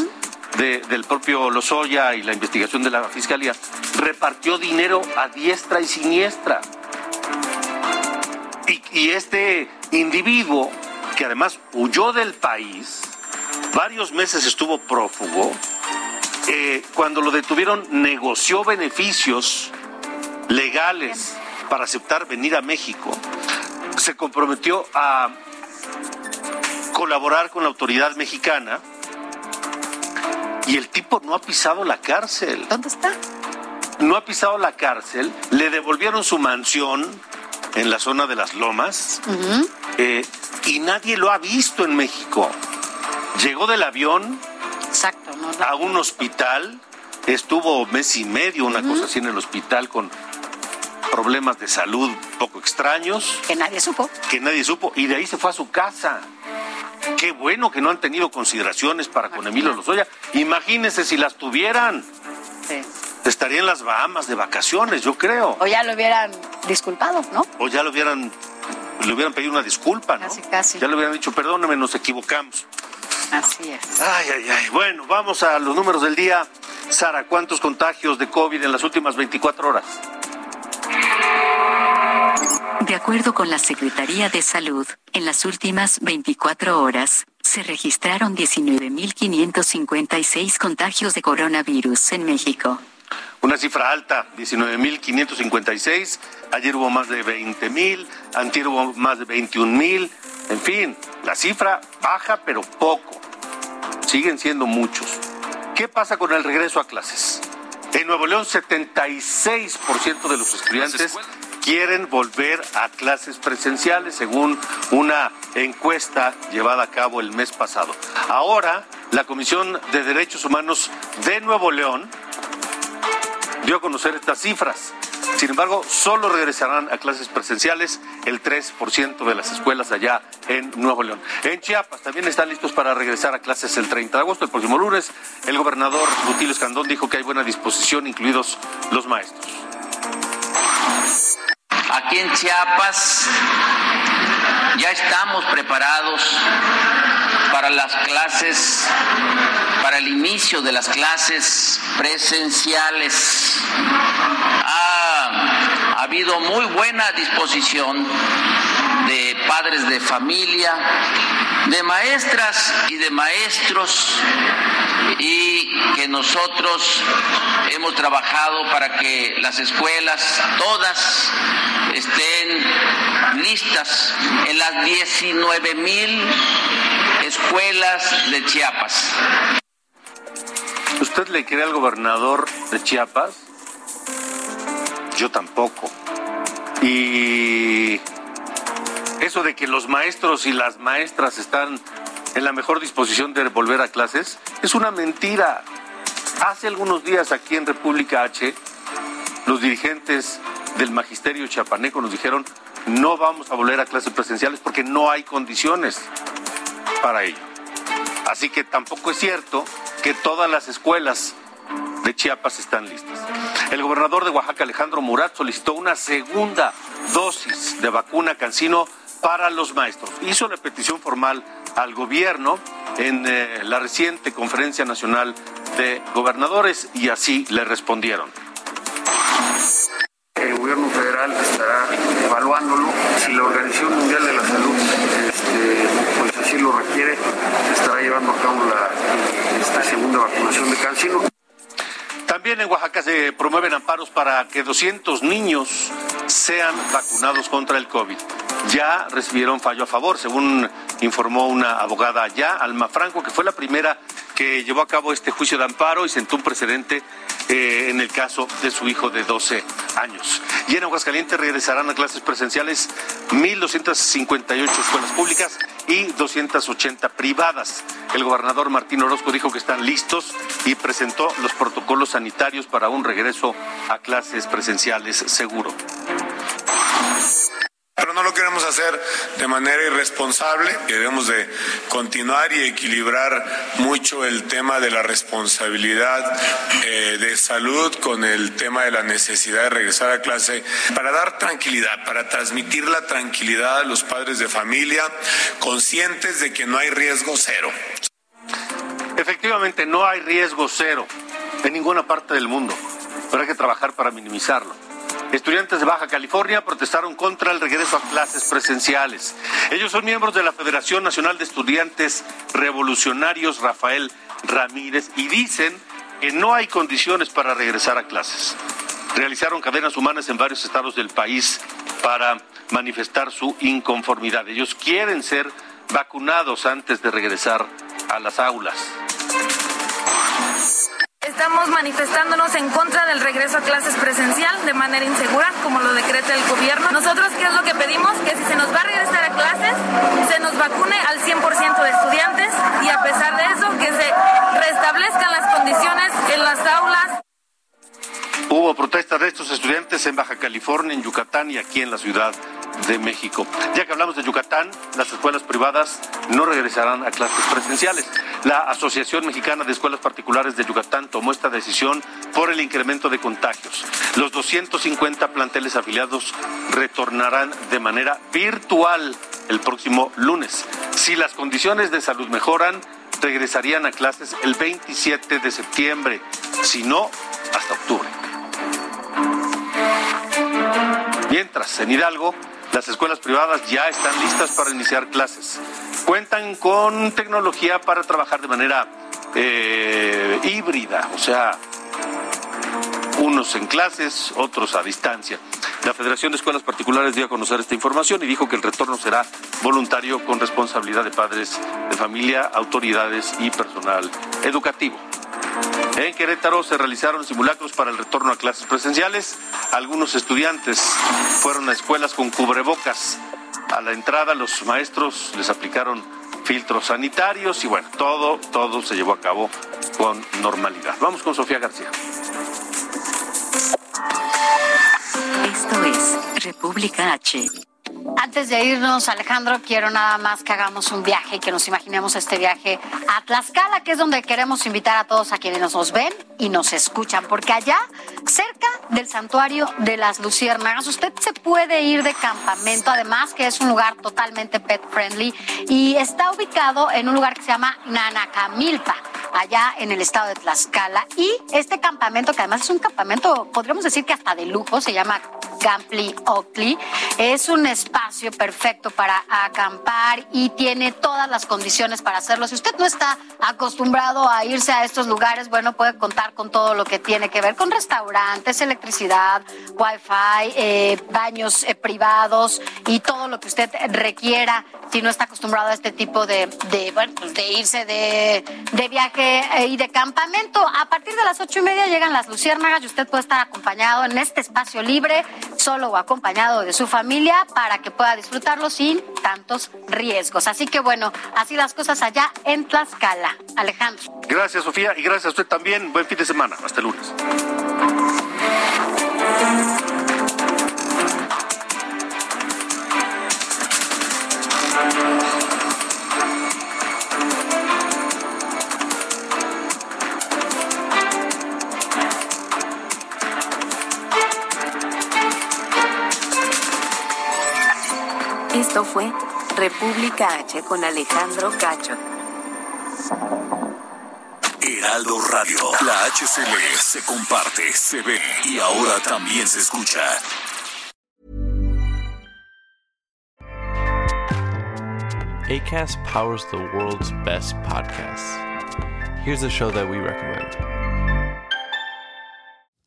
Speaker 3: del propio Lozoya y la investigación de la Fiscalía, repartió dinero a diestra y siniestra. Y, este individuo, que además huyó del país, varios meses estuvo prófugo, eh, cuando lo detuvieron negoció beneficios legales para aceptar venir a México, se comprometió a colaborar con la autoridad mexicana y el tipo no ha pisado la cárcel.
Speaker 4: ¿Dónde está?
Speaker 3: No ha pisado la cárcel, le devolvieron su mansión en la zona de las lomas eh, y nadie lo ha visto en México. Llegó del avión
Speaker 4: Exacto,
Speaker 3: a un hospital, estuvo mes y medio, una cosa así en el hospital con problemas de salud poco extraños.
Speaker 4: Que nadie supo.
Speaker 3: Que nadie supo. Y de ahí se fue a su casa. Qué bueno que no han tenido consideraciones para con Emilio Lozoya. Imagínense si las tuvieran. Sí. Estaría en las Bahamas de vacaciones, yo creo.
Speaker 4: O ya lo hubieran disculpado, ¿no?
Speaker 3: O ya lo hubieran, le hubieran pedido una disculpa, ¿no?
Speaker 4: Casi, casi.
Speaker 3: Ya le hubieran dicho, perdóname, nos equivocamos.
Speaker 4: Así es.
Speaker 3: Ay, ay, ay. Bueno, vamos a los números del día. Sara, ¿cuántos contagios de COVID en las últimas 24 horas?
Speaker 2: De acuerdo con la Secretaría de Salud, en las últimas 24 horas, se registraron 19.556 contagios de coronavirus en México.
Speaker 3: Una cifra alta, 19.556. Ayer hubo más de 20.000, antier hubo más de 21.000. En fin, la cifra baja pero poco. Siguen siendo muchos. ¿Qué pasa con el regreso a clases? En Nuevo León, 76% de los estudiantes quieren volver a clases presenciales, según una encuesta llevada a cabo el mes pasado. Ahora, la Comisión de Derechos Humanos de Nuevo León dio a conocer estas cifras. Sin embargo, solo regresarán a clases presenciales el 3% de las escuelas allá en Nuevo León. En Chiapas también están listos para regresar a clases el 30 de agosto, el próximo lunes. El gobernador Rutilio Escandón dijo que hay buena disposición, incluidos los maestros.
Speaker 11: Aquí en Chiapas ya estamos preparados para las clases, para el inicio de las clases presenciales. Ha, habido muy buena disposición de padres de familia, de maestras y de maestros y que nosotros hemos trabajado para que las escuelas todas estén listas en las 19 mil escuelas de Chiapas.
Speaker 3: ¿Usted le cree al gobernador de Chiapas? Yo tampoco. Y eso de que los maestros y las maestras están en la mejor disposición de volver a clases es una mentira. Hace algunos días aquí en República H, los dirigentes del magisterio chiapaneco nos dijeron no vamos a volver a clases presenciales porque no hay condiciones para ello. Así que tampoco es cierto que todas las escuelas de Chiapas están listas. El gobernador de Oaxaca, Alejandro Murat, solicitó una segunda dosis de vacuna Cancino para los maestros. Hizo la petición formal al gobierno en eh, la reciente Conferencia Nacional de Gobernadores y así le respondieron.
Speaker 12: El gobierno federal estará evaluándolo. Si la Organización Mundial de la Salud este, pues así lo requiere, estará llevando a cabo la esta segunda vacunación de Cancino.
Speaker 3: También en Oaxaca se promueven amparos para que 200 niños sean vacunados contra el COVID. Ya recibieron fallo a favor, según informó una abogada allá, Alma Franco, que fue la primera que llevó a cabo este juicio de amparo y sentó un precedente eh, en el caso de su hijo de 12 años. Y en Aguascalientes regresarán a clases presenciales 1.258 escuelas públicas y 280 privadas. El gobernador Martín Orozco dijo que están listos y presentó los protocolos sanitarios para un regreso a clases presenciales seguro
Speaker 13: pero no lo queremos hacer de manera irresponsable. Debemos de continuar y equilibrar mucho el tema de la responsabilidad eh, de salud con el tema de la necesidad de regresar a clase para dar tranquilidad, para transmitir la tranquilidad a los padres de familia, conscientes de que no hay riesgo cero.
Speaker 3: Efectivamente, no hay riesgo cero en ninguna parte del mundo, pero hay que trabajar para minimizarlo. Estudiantes de Baja California protestaron contra el regreso a clases presenciales. Ellos son miembros de la Federación Nacional de Estudiantes Revolucionarios Rafael Ramírez y dicen que no hay condiciones para regresar a clases. Realizaron cadenas humanas en varios estados del país para manifestar su inconformidad. Ellos quieren ser vacunados antes de regresar a las aulas.
Speaker 14: Estamos manifestándonos en contra del regreso a clases presencial de manera insegura, como lo decreta el gobierno. Nosotros, ¿qué es lo que pedimos? Que si se nos va a regresar a clases, se nos vacune al 100% de estudiantes y a pesar de eso, que se restablezcan las condiciones en las aulas.
Speaker 3: Hubo protestas de estos estudiantes en Baja California, en Yucatán y aquí en la Ciudad de México. Ya que hablamos de Yucatán, las escuelas privadas no regresarán a clases presenciales. La Asociación Mexicana de Escuelas Particulares de Yucatán tomó esta decisión por el incremento de contagios. Los 250 planteles afiliados retornarán de manera virtual el próximo lunes. Si las condiciones de salud mejoran, regresarían a clases el 27 de septiembre, si no, hasta octubre. Mientras, en Hidalgo, las escuelas privadas ya están listas para iniciar clases. Cuentan con tecnología para trabajar de manera eh, híbrida, o sea, unos en clases, otros a distancia. La Federación de Escuelas Particulares dio a conocer esta información y dijo que el retorno será voluntario con responsabilidad de padres de familia, autoridades y personal educativo. En Querétaro se realizaron simulacros para el retorno a clases presenciales. algunos estudiantes fueron a escuelas con cubrebocas. A la entrada los maestros les aplicaron filtros sanitarios y bueno, todo, todo se llevó a cabo con normalidad. Vamos con Sofía García.
Speaker 2: Esto es República H.
Speaker 4: Antes de irnos, Alejandro, quiero nada más que hagamos un viaje, que nos imaginemos este viaje a Tlaxcala, que es donde queremos invitar a todos a quienes nos ven y nos escuchan, porque allá, cerca del santuario de las Luciérnagas, usted se puede ir de campamento, además que es un lugar totalmente pet friendly y está ubicado en un lugar que se llama Nanacamilpa allá en el estado de Tlaxcala. Y este campamento, que además es un campamento, podríamos decir que hasta de lujo, se llama Gamply Oakley, es un espacio perfecto para acampar y tiene todas las condiciones para hacerlo. Si usted no está acostumbrado a irse a estos lugares, bueno, puede contar con todo lo que tiene que ver con restaurantes, electricidad, wifi, eh, baños eh, privados y todo lo que usted requiera si no está acostumbrado a este tipo de, de, pues irse de, de viaje eh, y de campamento. A partir de las ocho y media llegan las luciérnagas y usted puede estar acompañado en este espacio libre, solo o acompañado de su familia, para que pueda disfrutarlo sin tantos riesgos. Así que bueno, así las cosas allá en Tlaxcala. Alejandro.
Speaker 3: Gracias, Sofía, y gracias a usted también. Buen fin de semana. Hasta el lunes.
Speaker 2: República H con Alejandro Cacho.
Speaker 1: Heraldo Radio. La HCL se comparte, se ve y ahora también se escucha.
Speaker 15: ACAST powers the world's best podcasts. Here's a show that we recommend.